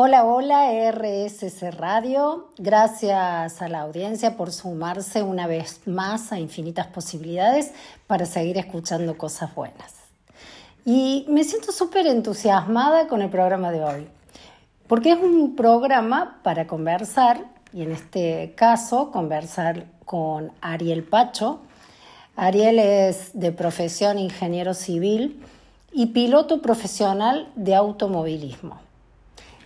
Hola, hola, RSC Radio. Gracias a la audiencia por sumarse una vez más a infinitas posibilidades para seguir escuchando cosas buenas. Y me siento súper entusiasmada con el programa de hoy, porque es un programa para conversar, y en este caso conversar con Ariel Pacho. Ariel es de profesión ingeniero civil y piloto profesional de automovilismo.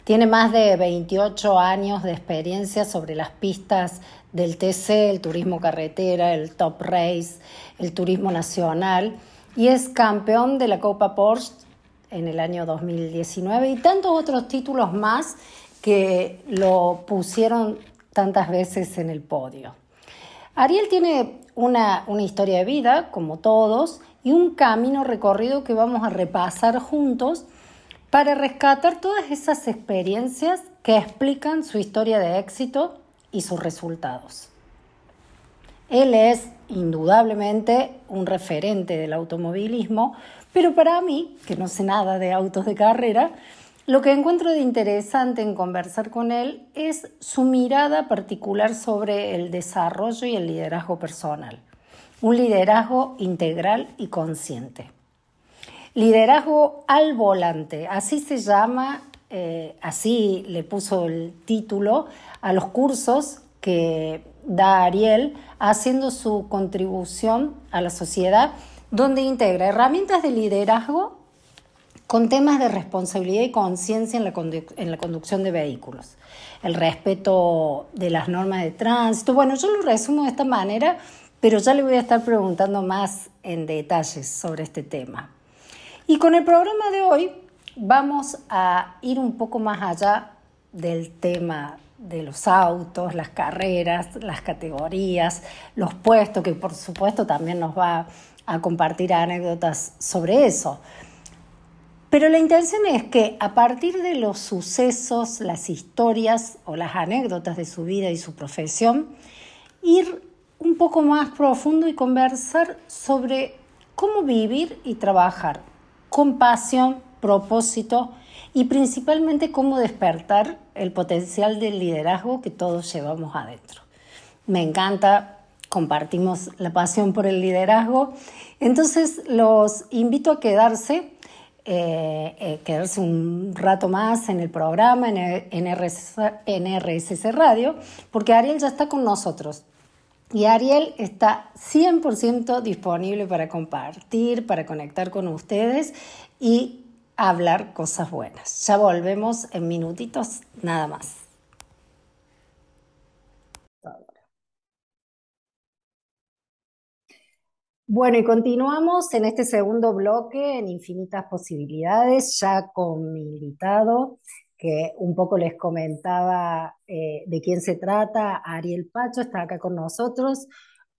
Tiene más de 28 años de experiencia sobre las pistas del TC, el turismo carretera, el Top Race, el turismo nacional y es campeón de la Copa Porsche en el año 2019 y tantos otros títulos más que lo pusieron tantas veces en el podio. Ariel tiene una, una historia de vida, como todos, y un camino recorrido que vamos a repasar juntos para rescatar todas esas experiencias que explican su historia de éxito y sus resultados. Él es indudablemente un referente del automovilismo, pero para mí, que no sé nada de autos de carrera, lo que encuentro de interesante en conversar con él es su mirada particular sobre el desarrollo y el liderazgo personal, un liderazgo integral y consciente. Liderazgo al volante, así se llama, eh, así le puso el título a los cursos que da Ariel haciendo su contribución a la sociedad, donde integra herramientas de liderazgo con temas de responsabilidad y conciencia en, en la conducción de vehículos, el respeto de las normas de tránsito. Bueno, yo lo resumo de esta manera, pero ya le voy a estar preguntando más en detalles sobre este tema. Y con el programa de hoy vamos a ir un poco más allá del tema de los autos, las carreras, las categorías, los puestos, que por supuesto también nos va a compartir anécdotas sobre eso. Pero la intención es que a partir de los sucesos, las historias o las anécdotas de su vida y su profesión, ir un poco más profundo y conversar sobre cómo vivir y trabajar con pasión, propósito y principalmente cómo despertar el potencial del liderazgo que todos llevamos adentro. Me encanta, compartimos la pasión por el liderazgo, entonces los invito a quedarse. Eh, eh, quedarse un rato más en el programa, en, en, RSC Radio, porque Ariel ya está con nosotros. Y Ariel está 100% disponible para compartir, para conectar con ustedes y hablar cosas buenas. Ya volvemos en minutitos, nada más. Bueno, y continuamos en este segundo bloque en infinitas posibilidades, ya con mi invitado, que un poco les comentaba eh, de quién se trata. Ariel Pacho está acá con nosotros.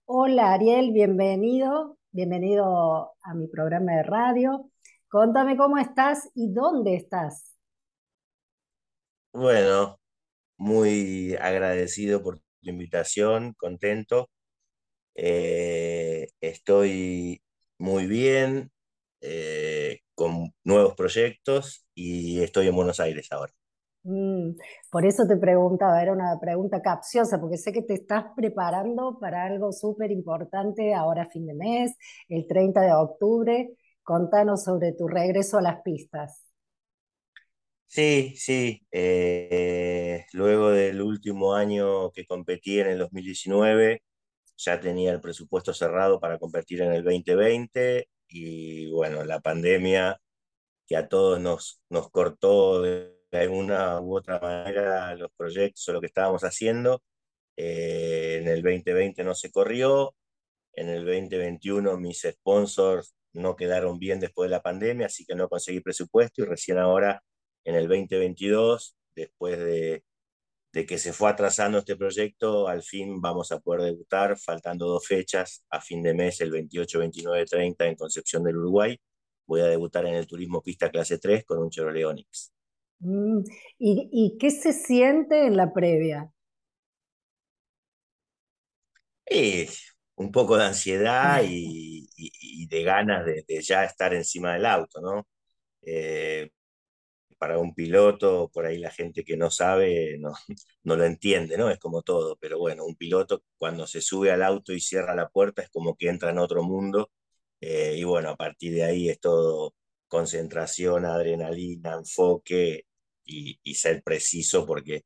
Hola Ariel, bienvenido, bienvenido a mi programa de radio. Contame cómo estás y dónde estás. Bueno, muy agradecido por tu invitación, contento. Eh, estoy muy bien, eh, con nuevos proyectos y estoy en Buenos Aires ahora. Mm, por eso te preguntaba, era una pregunta capciosa, porque sé que te estás preparando para algo súper importante ahora fin de mes, el 30 de octubre. Contanos sobre tu regreso a las pistas. Sí, sí. Eh, luego del último año que competí en el 2019, ya tenía el presupuesto cerrado para competir en el 2020 y bueno, la pandemia que a todos nos, nos cortó de alguna u otra manera los proyectos o lo que estábamos haciendo. Eh, en el 2020 no se corrió, en el 2021 mis sponsors no quedaron bien después de la pandemia, así que no conseguí presupuesto y recién ahora en el 2022, después de, de que se fue atrasando este proyecto, al fin vamos a poder debutar, faltando dos fechas, a fin de mes, el 28, 29, 30 en Concepción del Uruguay. Voy a debutar en el Turismo Pista Clase 3 con un Chevrolet Onix. Mm, ¿y, qué se siente en la previa? un poco de ansiedad y, de ganas de, ya estar encima del auto, ¿no? Eh, para un piloto, por ahí la gente que no sabe no, no lo entiende, ¿no? Es como todo, pero bueno, un piloto cuando se sube al auto y cierra la puerta es como que entra en otro mundo eh, y bueno, a partir de ahí es todo concentración, adrenalina, enfoque y, ser preciso porque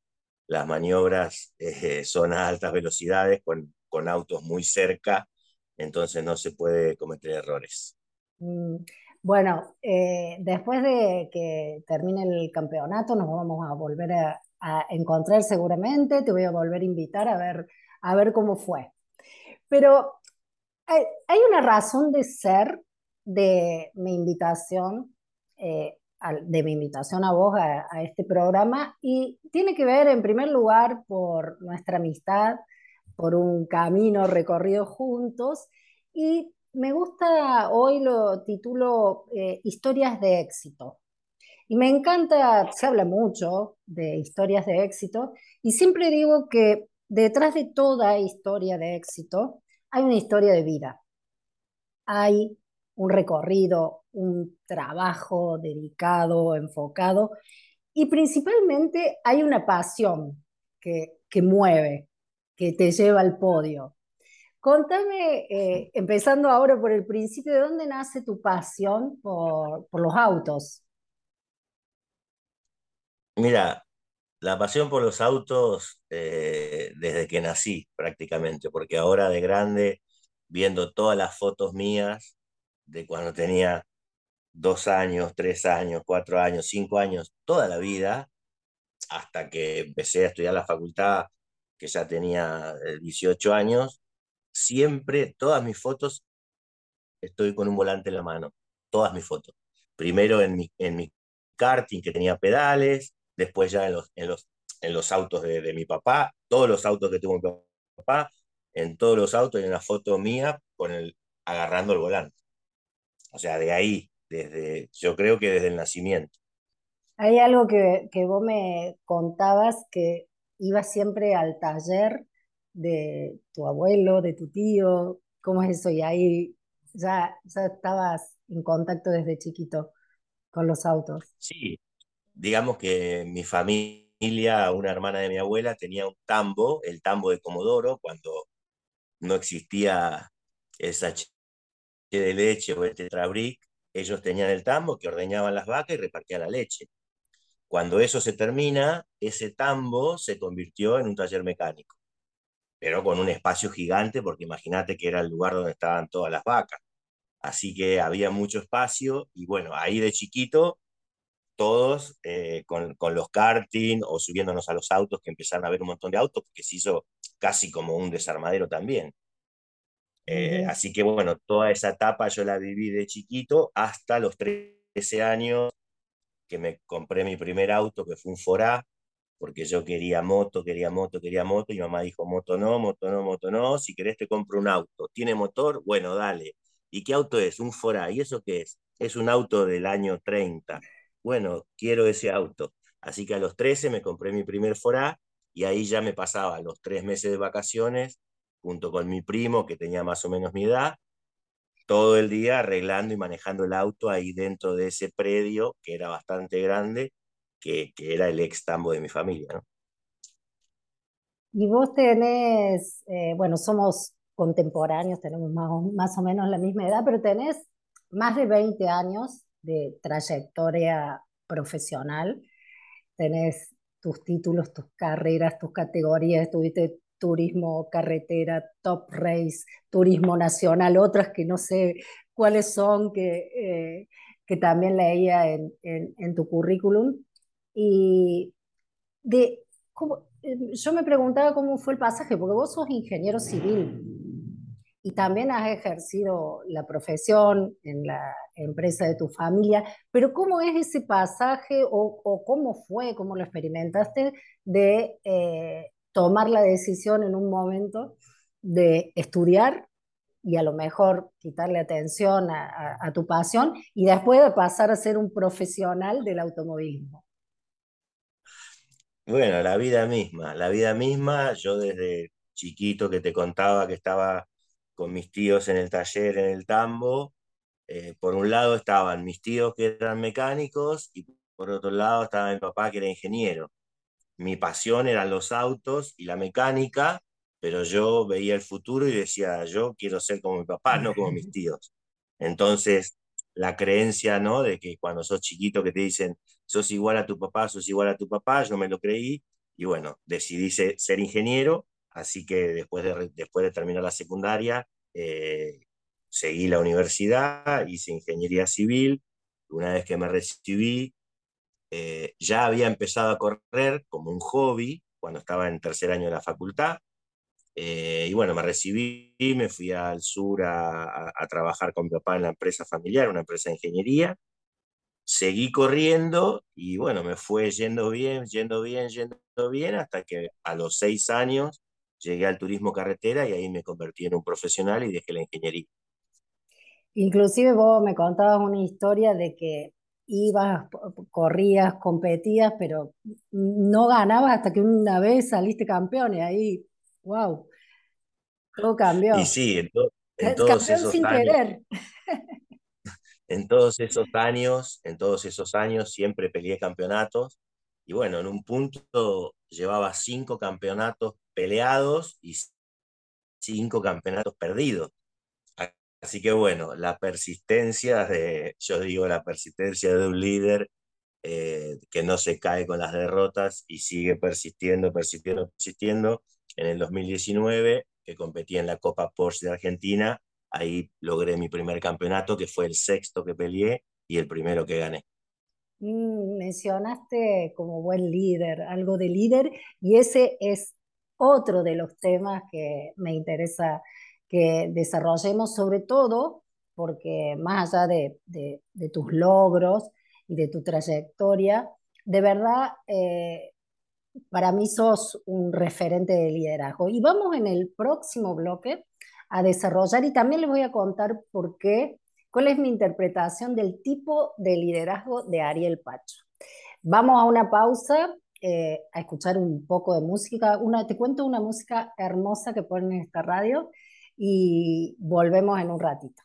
las maniobras eh, son a altas velocidades con, con, autos muy cerca, entonces no se puede cometer errores. Mm, bueno, eh, después de que termine el campeonato nos vamos a volver a, encontrar seguramente, te voy a volver a invitar a ver, a ver cómo fue. Pero hay, una razón de ser de mi invitación, eh, de mi invitación a vos a, a, este programa y tiene que ver en primer lugar por nuestra amistad, por un camino recorrido juntos y me gusta, hoy lo titulo eh, Historias de éxito. Y me encanta, se habla mucho de historias de éxito, y siempre digo que detrás de toda historia de éxito hay una historia de vida. Hay un recorrido, un trabajo dedicado, enfocado, y principalmente hay una pasión que, que mueve, que te lleva al podio. Contame, eh, empezando ahora por el principio, ¿de dónde nace tu pasión por, los autos? Mira, la pasión por los autos eh, desde que nací prácticamente, porque ahora de grande, viendo todas las fotos mías de cuando tenía dos años, tres años, cuatro años, cinco años, toda la vida, hasta que empecé a estudiar la facultad, que ya tenía 18 eh, años, siempre, todas mis fotos, estoy con un volante en la mano, todas mis fotos. Primero en mi, en mi karting que tenía pedales, después ya en los, en los, en los autos de, mi papá, todos los autos que tuvo mi papá, en todos los autos hay una foto mía con el, agarrando el volante. O sea, de ahí, desde, yo creo que desde el nacimiento. Hay algo que, que vos me contabas que iba siempre al taller de tu abuelo, de tu tío? ¿Cómo es eso? Y ahí ya, ya estabas en contacto desde chiquito con los autos. Sí, digamos que mi familia, una hermana de mi abuela, tenía un tambo, el tambo de Comodoro, cuando no existía esa de leche o el tetrabric, ellos tenían el tambo que ordeñaban las vacas y repartían la leche. Cuando eso se termina, ese tambo se convirtió en un taller mecánico pero con un espacio gigante, porque imagínate que era el lugar donde estaban todas las vacas. Así que había mucho espacio y bueno, ahí de chiquito, todos eh, con, con, los karting o subiéndonos a los autos, que empezaron a ver un montón de autos, porque se hizo casi como un desarmadero también. Eh, así que bueno, toda esa etapa yo la viví de chiquito hasta los 13 años que me compré mi primer auto, que fue un Forá, porque yo quería moto, quería moto, quería moto, y mamá dijo, moto no, moto no, moto no, si querés te compro un auto. ¿Tiene motor? Bueno, dale. ¿Y qué auto es? Un Forá. ¿Y eso qué es? Es un auto del año 30. Bueno, quiero ese auto. Así que a los 13 me compré mi primer Forá y ahí ya me pasaba los tres meses de vacaciones junto con mi primo que tenía más o menos mi edad, todo el día arreglando y manejando el auto ahí dentro de ese predio que era bastante grande que, era el ex tambo de mi familia, ¿no? Y vos tenés, eh, bueno, somos contemporáneos, tenemos más o, más o menos la misma edad, pero tenés más de 20 años de trayectoria profesional, tenés tus títulos, tus carreras, tus categorías, tuviste turismo carretera, top race, turismo nacional, otras que no sé cuáles son, que, eh, que también leía en, en, en, tu currículum. Y de, eh, yo me preguntaba cómo fue el pasaje, porque vos sos ingeniero civil y también has ejercido la profesión en la empresa de tu familia, pero ¿cómo es ese pasaje o, cómo fue, cómo lo experimentaste de eh, tomar la decisión en un momento de estudiar y a lo mejor quitarle atención a, a tu pasión y después de pasar a ser un profesional del automovilismo? Bueno, la vida misma, la vida misma, yo desde chiquito que te contaba que estaba con mis tíos en el taller, en el tambo, eh, por un lado estaban mis tíos que eran mecánicos y por otro lado estaba mi papá que era ingeniero. Mi pasión eran los autos y la mecánica, pero yo veía el futuro y decía, yo quiero ser como mi papá, no como mis tíos. Entonces, la creencia, ¿no? De que cuando sos chiquito que te dicen, sos igual a tu papá, sos igual a tu papá, yo me lo creí y bueno, decidí ser, ingeniero, así que después de, después de terminar la secundaria, eh, seguí la universidad, hice ingeniería civil, una vez que me recibí, eh, ya había empezado a correr como un hobby cuando estaba en tercer año de la facultad, eh, y bueno, me recibí, me fui al sur a, trabajar con mi papá en la empresa familiar, una empresa de ingeniería. Seguí corriendo y bueno, me fue yendo bien, yendo bien, yendo bien, hasta que a los seis años llegué al turismo carretera y ahí me convertí en un profesional y dejé la ingeniería. Inclusive vos me contabas una historia de que ibas, corrías, competías, pero no ganabas hasta que una vez saliste campeón y ahí Wow, todo cambió. Y sí, en, todos esos años. En todos esos años, en todos esos años siempre peleé campeonatos. Y bueno, en un punto llevaba cinco campeonatos peleados y cinco campeonatos perdidos. Así que bueno, la persistencia de, yo digo, la persistencia de un líder eh, que no se cae con las derrotas y sigue persistiendo, persistiendo, persistiendo en el 2019, que competí en la Copa Porsche de Argentina, ahí logré mi primer campeonato, que fue el sexto que peleé y el primero que gané. Mm, mencionaste como buen líder, algo de líder, y ese es otro de los temas que me interesa que desarrollemos, sobre todo porque más allá de, de, tus logros y de tu trayectoria, de verdad eh, para mí sos un referente de liderazgo. Y vamos en el próximo bloque a desarrollar y también les voy a contar por qué, cuál es mi interpretación del tipo de liderazgo de Ariel Pacho. Vamos a una pausa, eh, a escuchar un poco de música. Una, te cuento una música hermosa que ponen en esta radio y volvemos en un ratito.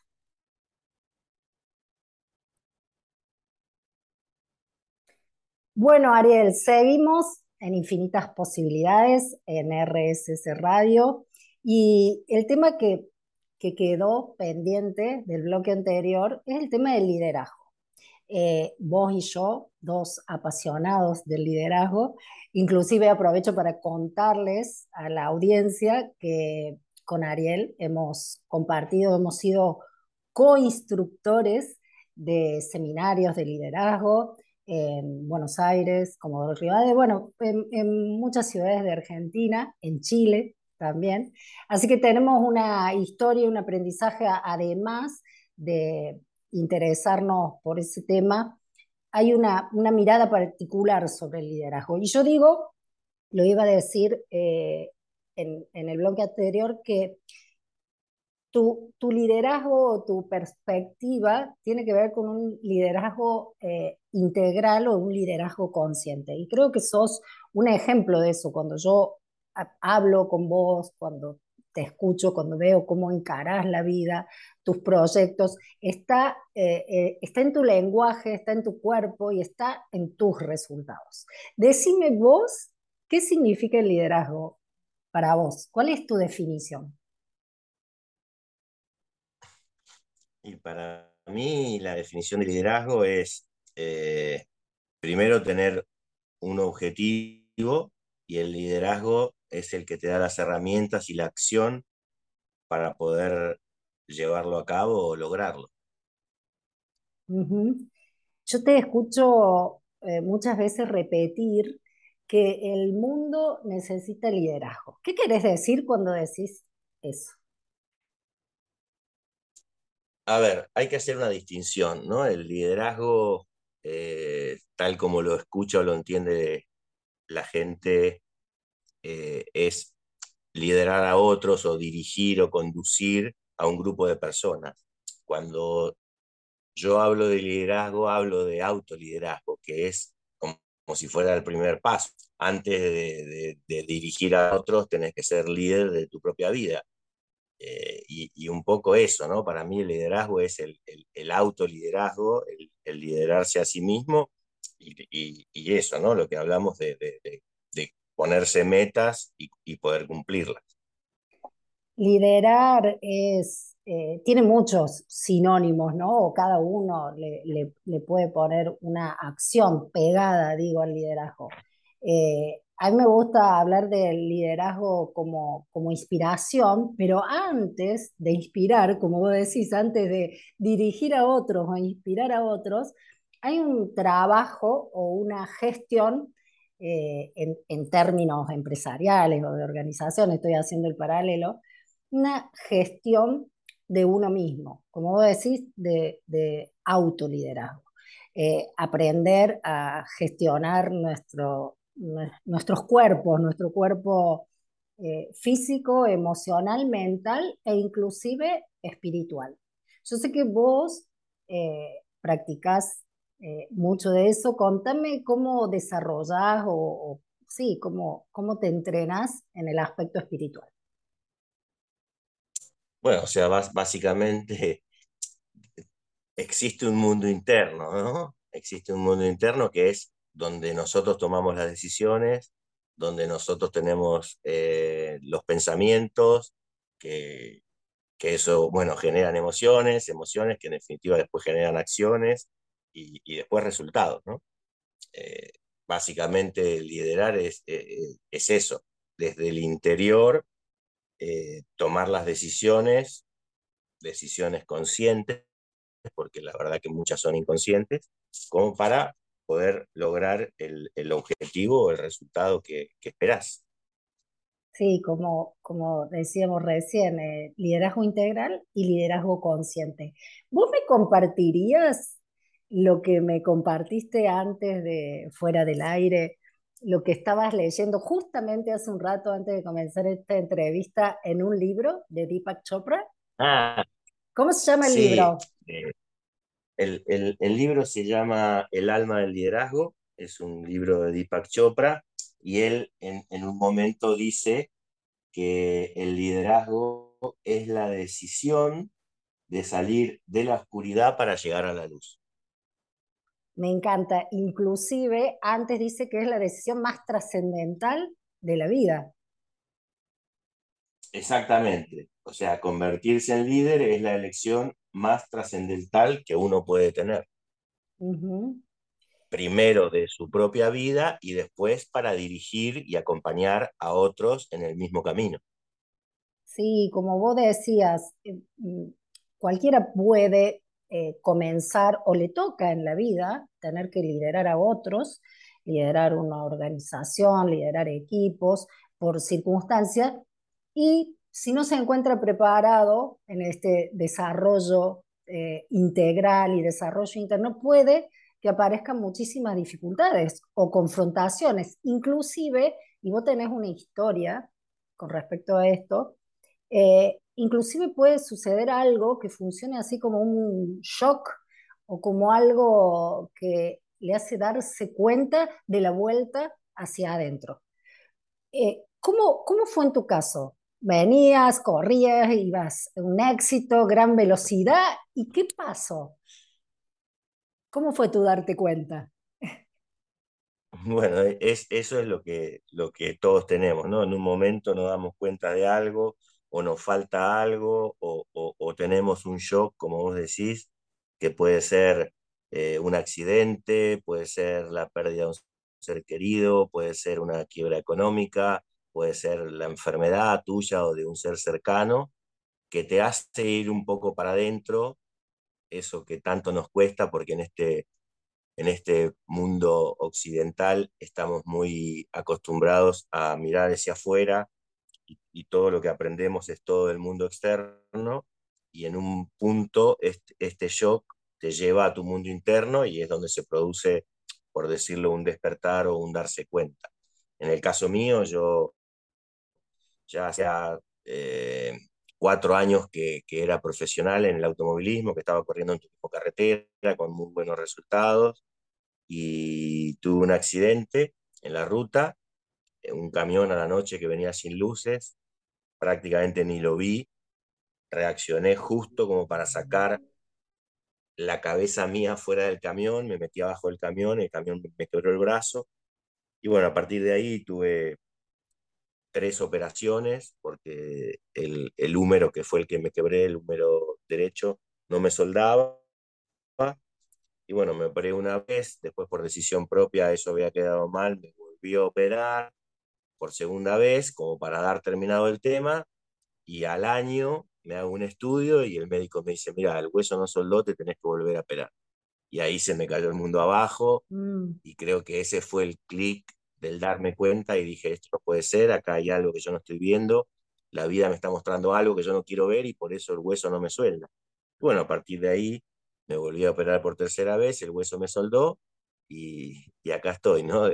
Bueno, Ariel, seguimos en infinitas posibilidades en RSS Radio. Y el tema que, que quedó pendiente del bloque anterior es el tema del liderazgo. Eh, vos y yo, dos apasionados del liderazgo, inclusive aprovecho para contarles a la audiencia que con Ariel hemos compartido, hemos sido co-instructores de seminarios de liderazgo, en Buenos Aires, como Rivadavia, bueno, en, muchas ciudades de Argentina, en Chile también. Así que tenemos una historia, un aprendizaje, además de interesarnos por ese tema, hay una, una mirada particular sobre el liderazgo. Y yo digo, lo iba a decir eh, en, en el bloque anterior, que tu, liderazgo o tu perspectiva tiene que ver con un liderazgo eh, integral o un liderazgo consciente. Y creo que sos un ejemplo de eso. Cuando yo hablo con vos, cuando te escucho, cuando veo cómo encarás la vida, tus proyectos, está, eh, eh, está en tu lenguaje, está en tu cuerpo y está en tus resultados. Decime vos, ¿qué significa el liderazgo para vos? ¿Cuál es tu definición? Y para mí la definición de liderazgo es eh, primero tener un objetivo y el liderazgo es el que te da las herramientas y la acción para poder llevarlo a cabo o lograrlo. Yo te escucho eh, muchas veces repetir que el mundo necesita liderazgo. ¿Qué querés decir cuando decís eso? A ver, hay que hacer una distinción, ¿no? El liderazgo, eh, tal como lo escucha o lo entiende la gente, eh, es liderar a otros o dirigir o conducir a un grupo de personas. Cuando yo hablo de liderazgo, hablo de autoliderazgo, que es como, si fuera el primer paso. Antes de, dirigir a otros, tenés que ser líder de tu propia vida. Eh, y, un poco eso, ¿no? Para mí el liderazgo es el, el, autoliderazgo, el, liderarse a sí mismo y, eso, ¿no? Lo que hablamos de, ponerse metas y, poder cumplirlas. Liderar es, eh, tiene muchos sinónimos, ¿no? O cada uno le, le, puede poner una acción pegada, digo, al liderazgo. Eh, a mí me gusta hablar del liderazgo como, como inspiración, pero antes de inspirar, como vos decís, antes de dirigir a otros o inspirar a otros, hay un trabajo o una gestión eh, en, términos empresariales o de organización, estoy haciendo el paralelo, una gestión de uno mismo, como vos decís, de, de autoliderazgo. Eh, aprender a gestionar nuestro, nuestros cuerpos, nuestro cuerpo eh, físico, emocional, mental e inclusive espiritual. Yo sé que vos eh, practicás eh, mucho de eso. Contame cómo desarrollás o, sí, cómo, cómo te entrenas en el aspecto espiritual. Bueno, o sea, básicamente existe un mundo interno, ¿no? Existe un mundo interno que es donde nosotros tomamos las decisiones, donde nosotros tenemos eh, los pensamientos, que, que, eso, bueno, generan emociones, emociones que en definitiva después generan acciones y, después resultados, ¿no? Eh, básicamente liderar es, eh, es, eso, desde el interior, tomar las decisiones, decisiones conscientes, porque la verdad que muchas son inconscientes, como para poder lograr el, el objetivo o el resultado que, que esperás. Sí, como, como decíamos recién, eh, liderazgo integral y liderazgo consciente. ¿Vos me compartirías lo que me compartiste antes de fuera del aire, lo que estabas leyendo justamente hace un rato antes de comenzar esta entrevista en un libro de Deepak Chopra? Ah, ¿Cómo se llama el libro? Eh, el, libro se llama El alma del liderazgo, es un libro de Deepak Chopra, y él en, un momento dice que el liderazgo es la decisión de salir de la oscuridad para llegar a la luz. Me encanta. Inclusive antes dice que es la decisión más trascendental de la vida. Exactamente. O sea, convertirse en líder es la elección más trascendental que uno puede tener. Primero de su propia vida y después para dirigir y acompañar a otros en el mismo camino. Sí, como vos decías, eh, mm, cualquiera puede eh, comenzar o le toca en la vida tener que liderar a otros, liderar una organización, liderar equipos por circunstancias y si no se encuentra preparado en este desarrollo eh, integral y desarrollo interno, puede que aparezcan muchísimas dificultades o confrontaciones, inclusive, y vos tenés una historia con respecto a esto, eh, inclusive puede suceder algo que funcione así como un shock o como algo que le hace darse cuenta de la vuelta hacia adentro. Eh, ¿cómo, ¿Cómo fue en tu caso? venías, corrías, ibas un éxito, gran velocidad. ¿Y qué pasó? ¿Cómo fue tu darte cuenta? Bueno, es, eso es lo que, lo que todos tenemos, ¿no? En un momento nos damos cuenta de algo o nos falta algo o, tenemos un shock, como vos decís, que puede ser eh, un accidente, puede ser la pérdida de un ser querido, puede ser una quiebra económica, puede ser la enfermedad tuya o de un ser cercano, que te hace ir un poco para adentro, eso que tanto nos cuesta porque en este, en este mundo occidental estamos muy acostumbrados a mirar hacia afuera y, todo lo que aprendemos es todo el mundo externo y en un punto este, shock te lleva a tu mundo interno y es donde se produce, por decirlo, un despertar o un darse cuenta. En el caso mío, yo ya hacía eh, cuatro años que, era profesional en el automovilismo, que estaba corriendo en turismo carretera con muy buenos resultados y tuve un accidente en la ruta, un camión a la noche que venía sin luces, prácticamente ni lo vi, reaccioné justo como para sacar la cabeza mía fuera del camión, me metí abajo del camión, el camión me quebró el brazo. Y bueno, a partir de ahí tuve tres operaciones, porque el, el húmero que fue el que me quebré, el húmero derecho, no me soldaba. Y bueno, me operé una vez, después por decisión propia eso había quedado mal, me volví a operar por segunda vez, como para dar terminado el tema, y al año me hago un estudio y el médico me dice, mira, el hueso no soldó, te tenés que volver a operar. Y ahí se me cayó el mundo abajo mm. y creo que ese fue el clic del darme cuenta y dije, esto no puede ser, acá hay algo que yo no estoy viendo, la vida me está mostrando algo que yo no quiero ver y por eso el hueso no me suelda. Bueno, a partir de ahí me volví a operar por tercera vez, el hueso me soldó y, y acá estoy, ¿no?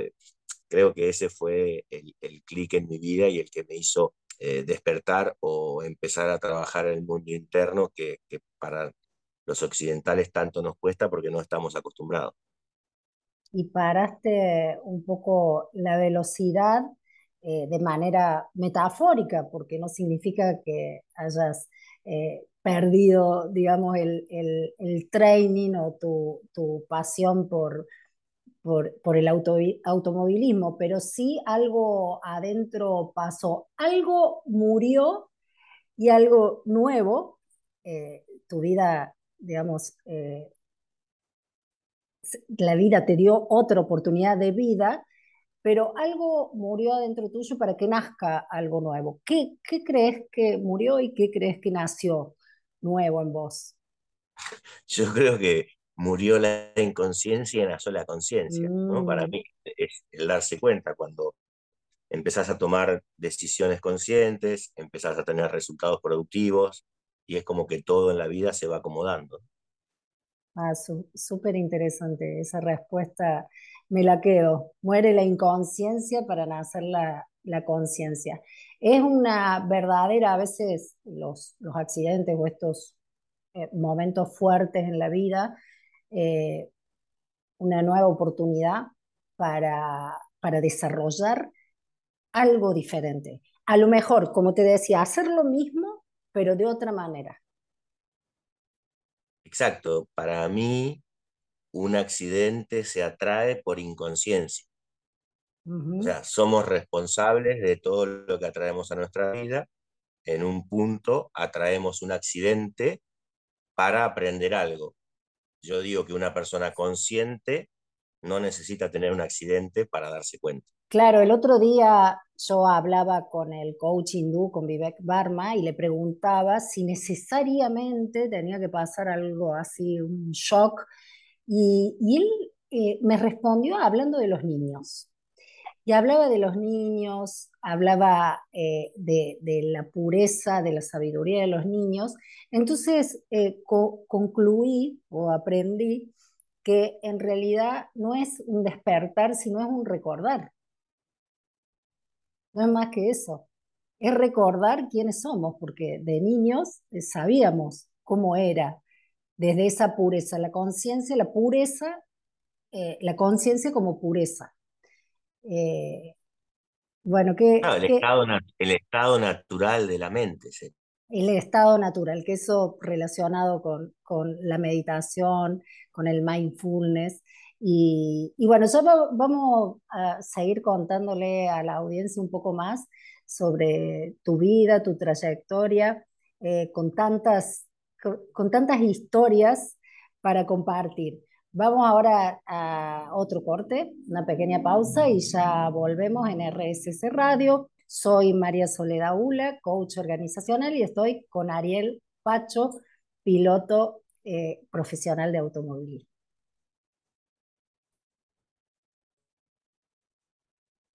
Creo que ese fue el, clic en mi vida y el que me hizo eh, despertar o empezar a trabajar en el mundo interno que, para los occidentales tanto nos cuesta porque no estamos acostumbrados. Y paraste un poco la velocidad eh, de manera metafórica, porque no significa que hayas eh, perdido, digamos, el, el, training o tu, tu pasión por, por, por, el auto, automovilismo, pero sí algo adentro pasó, algo murió y algo nuevo, eh, tu vida, digamos, la vida te dio otra oportunidad de vida, pero algo murió adentro tuyo para que nazca algo nuevo. ¿Qué, qué crees que murió y qué crees que nació nuevo en vos? Yo creo que murió la inconsciencia y nació la conciencia. ¿no? Para mm. mí es el darse cuenta cuando empezás a tomar decisiones conscientes, empezás a tener resultados productivos y es como que todo en la vida se va acomodando. Ah, súper interesante esa respuesta. Me la quedo. Muere la inconsciencia para nacer la, la conciencia. Es una verdadera, a veces los, los accidentes o estos eh, momentos fuertes en la vida, eh, una nueva oportunidad para, para desarrollar algo diferente. A lo mejor, como te decía, hacer lo mismo, pero de otra manera. Exacto, para mí un accidente se atrae por inconsciencia. O sea, somos responsables de todo lo que atraemos a nuestra vida. En un punto atraemos un accidente para aprender algo. Yo digo que una persona consciente no necesita tener un accidente para darse cuenta. Claro, el otro día yo hablaba con el coach hindú, con Vivek Barma, y le preguntaba si necesariamente tenía que pasar algo así, un shock, y, él eh, me respondió hablando de los niños. Y hablaba de los niños, hablaba eh, de, la pureza, de la sabiduría de los niños. Entonces eh, concluí o aprendí que en realidad no es un despertar, sino es un recordar. No es más que eso. Es recordar quiénes somos, porque de niños eh, sabíamos cómo era, desde esa pureza, la conciencia, la pureza, la conciencia como pureza. Eh, bueno, que, el, Estado, el, Estado, natural de la mente. ¿sí? El estado natural, que eso relacionado con, con la meditación, con el mindfulness, y, bueno, ya vamos a seguir contándole a la audiencia un poco más sobre tu vida, tu trayectoria, eh, con, tantas, con, tantas historias para compartir. Vamos ahora a otro corte, una pequeña pausa y ya volvemos en RSS Radio. Soy María Soledad Ula, coach organizacional y estoy con Ariel Pacho, piloto eh, profesional de automovilismo.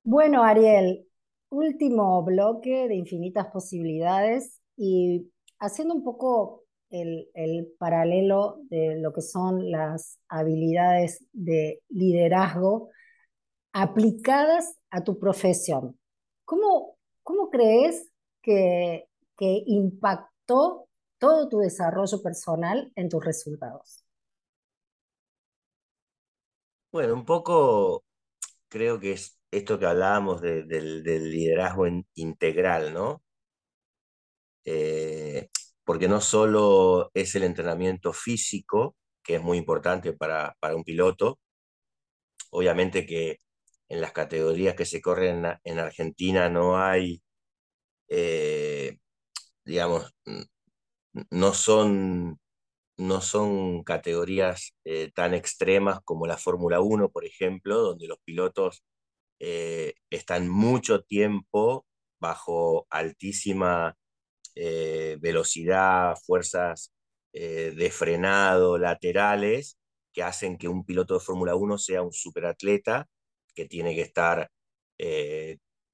Bueno, Ariel, último bloque de infinitas posibilidades y haciendo un poco el, paralelo de lo que son las habilidades de liderazgo aplicadas a tu profesión. ¿Cómo, cómo crees que, que impactó todo tu desarrollo personal en tus resultados? Bueno, un poco creo que es esto que hablábamos del, liderazgo integral, ¿no? Eh, porque no solo es el entrenamiento físico, que es muy importante para, un piloto. Obviamente que en las categorías que se corren en, Argentina no hay, eh, digamos, no son, no son categorías eh, tan extremas como la Fórmula 1, por ejemplo, donde los pilotos eh, están mucho tiempo bajo altísima velocidad, fuerzas de frenado laterales, que hacen que un piloto de Fórmula 1 sea un superatleta que tiene que estar,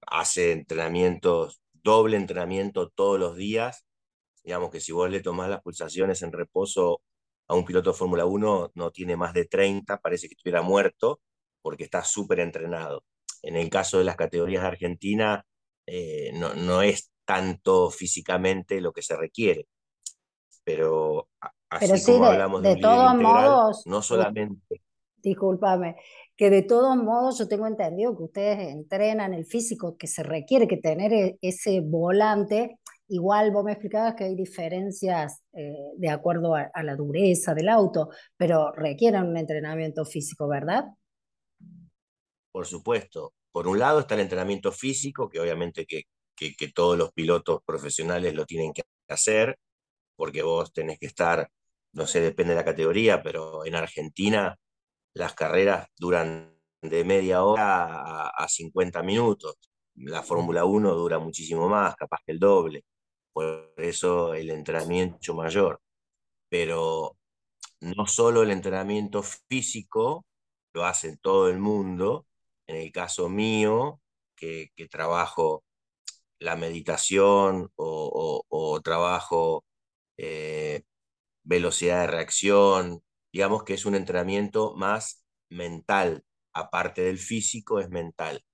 hace entrenamientos, doble entrenamiento todos los días Digamos que si vos le tomás las pulsaciones en reposo a un piloto de Fórmula 1, no tiene más de 30, parece que estuviera muerto, porque está súper entrenado. En el caso de las categorías de Argentina, eh, no, no, es tanto físicamente lo que se requiere. Pero así como hablamos de, todos modos, no solamente. Discúlpame, que de todos modos yo tengo entendido que ustedes entrenan el físico que se requiere, que tener e, ese volante Igual vos me explicabas que hay diferencias eh, de acuerdo a, la dureza del auto, pero requieren un entrenamiento físico, ¿verdad? Por supuesto. Por un lado está el entrenamiento físico, que obviamente que, todos los pilotos profesionales lo tienen que hacer, porque vos tenés que estar, no sé, depende de la categoría, pero en Argentina las carreras duran de media hora a, a 50 minutos. La Fórmula 1 dura muchísimo más, capaz que el doble por eso el entrenamiento mayor. Pero no solo el entrenamiento físico, lo hace todo el mundo. En el caso mío, que, trabajo la meditación o, trabajo eh, velocidad de reacción, digamos que es un entrenamiento más mental, aparte del físico es mental.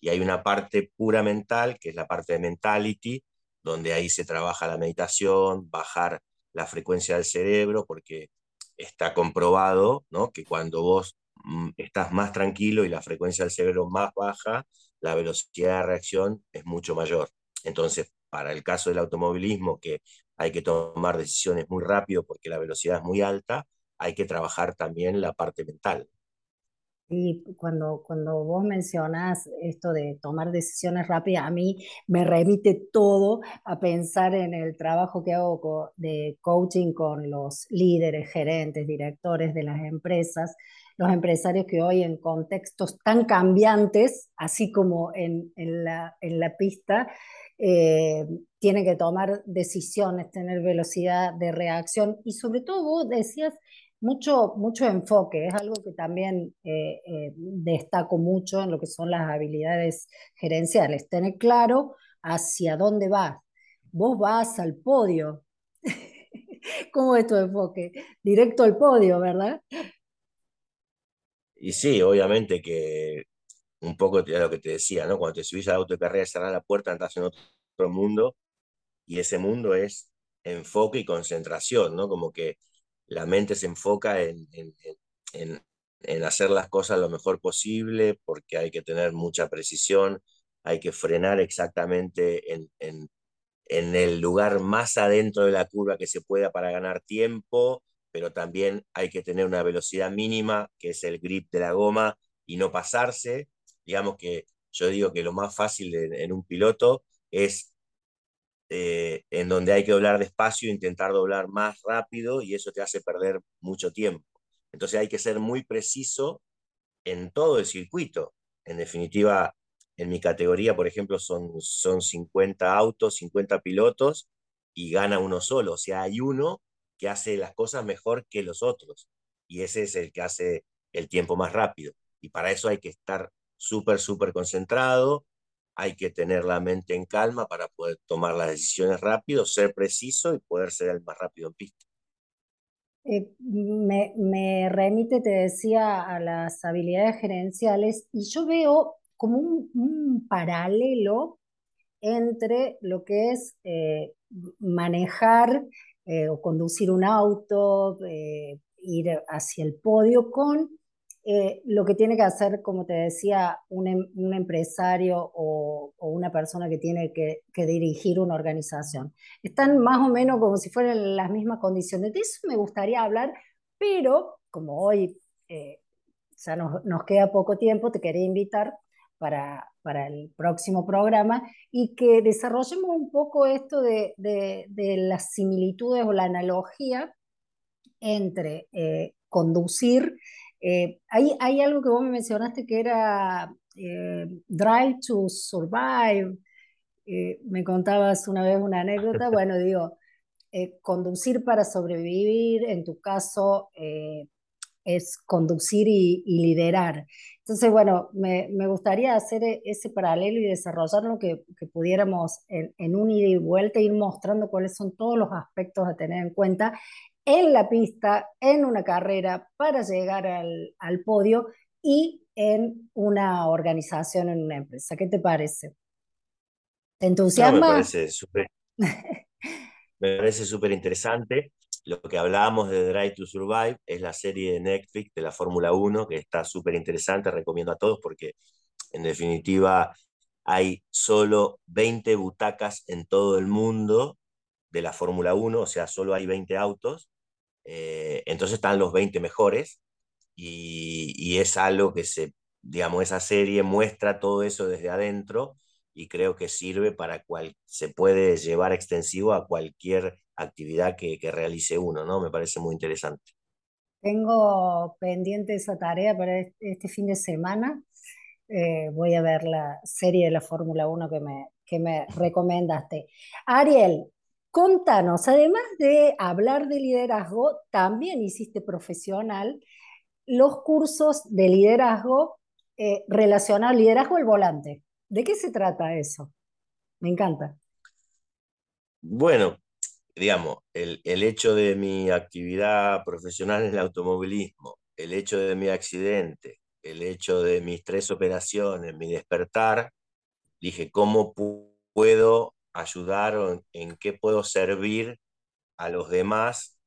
Y hay una parte pura mental, que es la parte de mentality, donde ahí se trabaja la meditación, bajar la frecuencia del cerebro, porque está comprobado ¿no? que cuando vos estás más tranquilo y la frecuencia del cerebro más baja, la velocidad de reacción es mucho mayor. Entonces, para el caso del automovilismo, que hay que tomar decisiones muy rápido porque la velocidad es muy alta, hay que trabajar también la parte mental. Y cuando, cuando vos mencionas esto de tomar decisiones rápidas, a mí me remite todo a pensar en el trabajo que hago de coaching con los líderes, gerentes, directores de las empresas, los empresarios que hoy en contextos tan cambiantes, así como en, en, la, en la, pista, eh, tienen que tomar decisiones, tener velocidad de reacción y sobre todo vos decías mucho, mucho enfoque, es algo que también eh, eh, destaco mucho en lo que son las habilidades gerenciales, tener claro hacia dónde vas. Vos vas al podio. ¿Cómo es tu enfoque? Directo al podio, ¿verdad? Y sí, obviamente que un poco de lo que te decía, ¿no? Cuando te subís al auto de carrera, cerrás la puerta, entras en otro mundo, y ese mundo es enfoque y concentración, ¿no? Como que la mente se enfoca en, hacer las cosas lo mejor posible porque hay que tener mucha precisión, hay que frenar exactamente en, el lugar más adentro de la curva que se pueda para ganar tiempo, pero también hay que tener una velocidad mínima, que es el grip de la goma, y no pasarse. Digamos que yo digo que lo más fácil en un piloto es eh, en donde hay que doblar despacio, intentar doblar más rápido y eso te hace perder mucho tiempo. Entonces hay que ser muy preciso en todo el circuito. En definitiva, en mi categoría, por ejemplo, son, son 50 autos, 50 pilotos y gana uno solo. O sea, hay uno que hace las cosas mejor que los otros y ese es el que hace el tiempo más rápido. Y para eso hay que estar súper, súper concentrado, hay que tener la mente en calma para poder tomar las decisiones rápido, ser preciso y poder ser el más rápido en pista. Eh, me, remite, te decía, a las habilidades gerenciales y yo veo como un, paralelo entre lo que es eh, manejar eh, o conducir un auto, ir hacia el podio con eh, lo que tiene que hacer, como te decía, un, em, empresario o, una persona que tiene que, dirigir una organización. Están más o menos como si fueran las mismas condiciones. De eso me gustaría hablar pero como hoy eh, ya nos, nos, queda poco tiempo, te quería invitar para, para, el próximo programa y que desarrollemos un poco esto de, de, de las similitudes o la analogía entre eh, conducir. Eh, hay, hay, algo que vos me mencionaste que era eh, Drive to Survive. me contabas una vez una anécdota. Bueno, digo, conducir para sobrevivir, en tu caso, es conducir y, liderar. Entonces, bueno, me, me, gustaría hacer e, ese paralelo y desarrollarlo que, que pudiéramos en, en, un ida y vuelta ir mostrando cuáles son todos los aspectos a tener en cuenta en la pista, en una carrera para llegar al, al podio y en una organización, en una empresa. ¿Qué te parece? ¿Te entusiasma? me parece súper interesante. Lo que hablábamos de Drive to Survive es la serie de Netflix de la Fórmula 1, que está súper interesante, recomiendo a todos porque en definitiva hay solo 20 butacas en todo el mundo de la Fórmula 1, o sea, solo hay 20 autos, eh, entonces están los 20 mejores y, es algo que se, digamos, esa serie muestra todo eso desde adentro y creo que sirve para cual, se puede llevar extensivo a cualquier actividad que, que realice uno, ¿no? Me parece muy interesante. Tengo pendiente esa tarea para este fin de semana. Eh, voy a ver la serie de la Fórmula 1 que me, que me recomendaste. Ariel, Contanos, además de hablar de liderazgo, también hiciste profesional los cursos de liderazgo eh, relacionados al liderazgo al volante. ¿De qué se trata eso? Me encanta. Bueno, digamos, el, el, hecho de mi actividad profesional en el automovilismo, el hecho de mi accidente, el hecho de mis tres operaciones, mi despertar, dije, ¿cómo puedo ayudar o en, qué puedo servir a los demás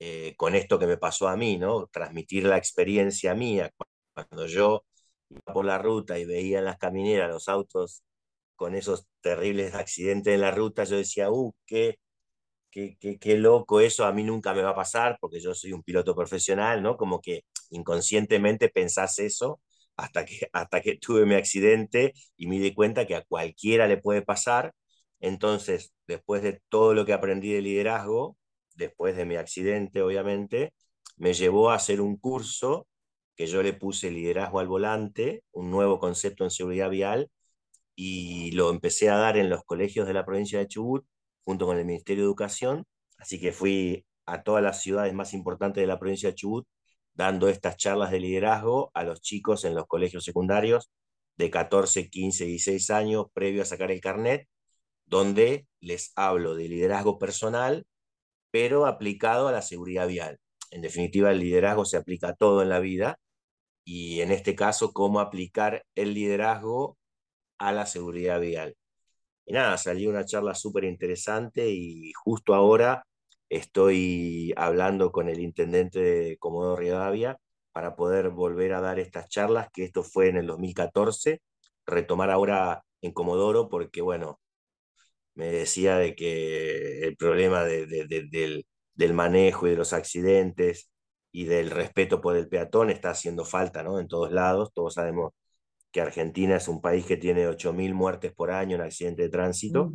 eh, con esto que me pasó a mí, ¿no? Transmitir la experiencia mía. Cuando yo iba por la ruta y veía en las camineras los autos con esos terribles accidentes en la ruta, yo decía, uh, qué, qué, qué, loco eso, a mí nunca me va a pasar porque yo soy un piloto profesional, ¿no? Como que inconscientemente pensás eso hasta que, hasta que tuve mi accidente y me di cuenta que a cualquiera le puede pasar entonces, después de todo lo que aprendí de liderazgo, después de mi accidente, obviamente, me llevó a hacer un curso que yo le puse liderazgo al volante, un nuevo concepto en seguridad vial, y lo empecé a dar en los colegios de la provincia de Chubut, junto con el Ministerio de Educación. Así que fui a todas las ciudades más importantes de la provincia de Chubut, dando estas charlas de liderazgo a los chicos en los colegios secundarios de 14, 15, 16 años, previo a sacar el carnet, donde les hablo de liderazgo personal, pero aplicado a la seguridad vial. En definitiva, el liderazgo se aplica a todo en la vida y en este caso, cómo aplicar el liderazgo a la seguridad vial. Y nada, salió una charla súper interesante y justo ahora estoy hablando con el intendente de Comodoro Rivadavia para poder volver a dar estas charlas, que esto fue en el 2014, retomar ahora en Comodoro, porque bueno, me decía de que el problema de, del, del, manejo y de los accidentes y del respeto por el peatón está haciendo falta ¿no? en todos lados. Todos sabemos que Argentina es un país que tiene 8.000 muertes por año en accidentes de tránsito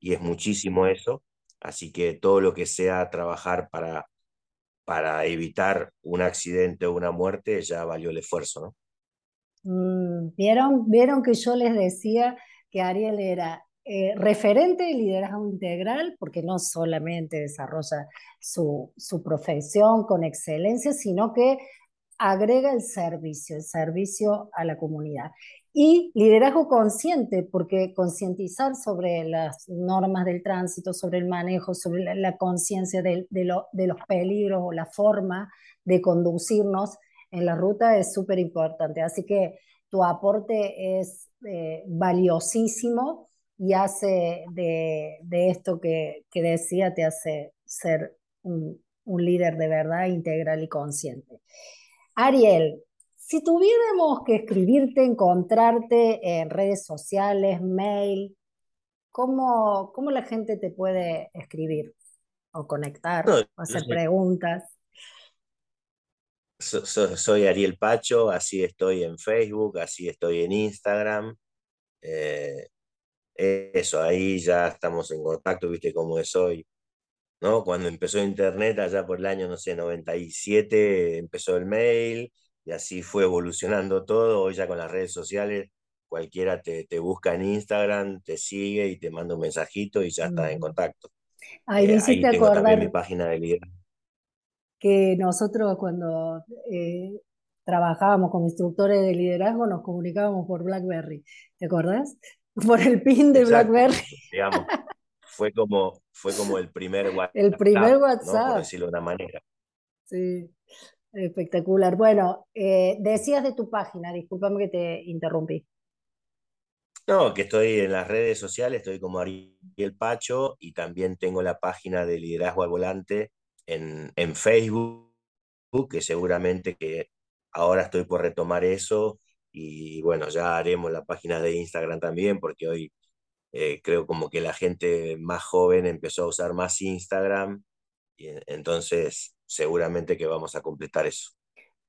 y es muchísimo eso. Así que todo lo que sea trabajar para, para evitar un accidente o una muerte ya valió el esfuerzo, ¿no? Mm, ¿Vieron, Vieron que yo les decía que Ariel era eh, referente de liderazgo integral, porque no solamente desarrolla su, su profesión con excelencia, sino que agrega el servicio, el servicio a la comunidad. Y liderazgo consciente, porque concientizar sobre las normas del tránsito, sobre el manejo, sobre la, conciencia de, los peligros o la forma de conducirnos en la ruta es súper importante. Así que tu aporte es eh, valiosísimo y hace de, esto que, decía, te hace ser un, líder de verdad integral y consciente. Ariel, si tuviéramos que escribirte, encontrarte en redes sociales, mail, ¿cómo, cómo la gente te puede escribir o conectar o hacer preguntas? soy Ariel Pacho, así estoy en Facebook, así estoy en Instagram. Eh, eso, ahí ya estamos en contacto, viste cómo es hoy. ¿No? Cuando empezó Internet, allá por el año, no sé, 97, empezó el mail y así fue evolucionando todo. Hoy ya con las redes sociales, cualquiera te, te busca en Instagram, te sigue y te manda un mensajito y ya estás en contacto. Ahí, eh, ahí tengo también mi página de liderazgo que nosotros cuando eh, trabajábamos como instructores de liderazgo nos comunicábamos por BlackBerry, ¿te acordás? Por el pin de BlackBerry. Digamos, fue como, fue como el primer WhatsApp. El primer WhatsApp. Por decirlo de una manera. Sí, espectacular. Bueno, eh, decías de tu página, discúlpame que te interrumpí. No, que estoy en las redes sociales, estoy como Ariel Pacho y también tengo la página de Liderazgo al Volante en, Facebook, que seguramente que ahora estoy por retomar eso y bueno, ya haremos la página de Instagram también, porque hoy eh, creo como que la gente más joven empezó a usar más Instagram, y entonces seguramente que vamos a completar eso.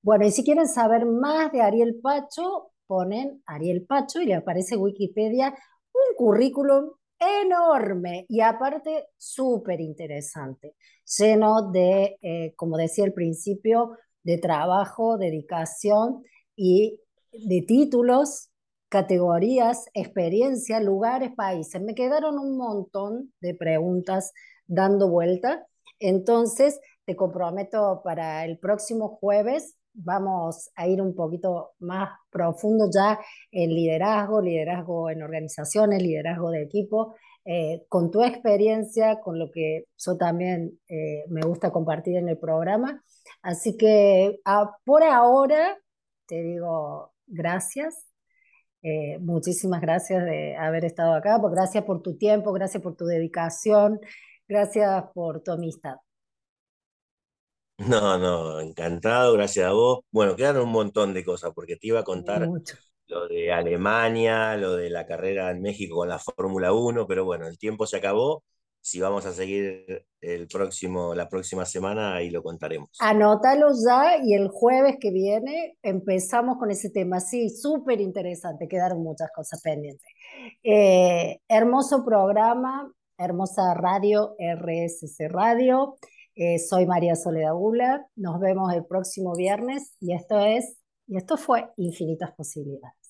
Bueno, y si quieren saber más de Ariel Pacho, ponen Ariel Pacho y le aparece Wikipedia un currículum enorme y aparte súper interesante, lleno de, eh, como decía al principio, de trabajo, dedicación y de títulos, categorías, experiencia, lugares, países. Me quedaron un montón de preguntas dando vuelta. Entonces, te comprometo para el próximo jueves vamos a ir un poquito más profundo ya en liderazgo, liderazgo en organizaciones, liderazgo de equipo, eh, con tu experiencia, con lo que yo también eh, me gusta compartir en el programa. Así que ah, por ahora te digo gracias. Eh, muchísimas gracias de haber estado acá, gracias por tu tiempo, gracias por tu dedicación, gracias por tu amistad. No, no, encantado, gracias a vos. Bueno, quedaron un montón de cosas, porque te iba a contar lo de Alemania, lo de la carrera en México con la Fórmula 1, pero bueno, el tiempo se acabó. Si vamos a seguir el próximo, la próxima semana, ahí lo contaremos. Anótalo ya y el jueves que viene empezamos con ese tema. Sí, súper interesante, quedaron muchas cosas pendientes. Eh, hermoso programa, hermosa radio, RSC Radio. Eh, soy María Soledad Gula. Nos vemos el próximo viernes y esto es, y esto fue Infinitas Posibilidades.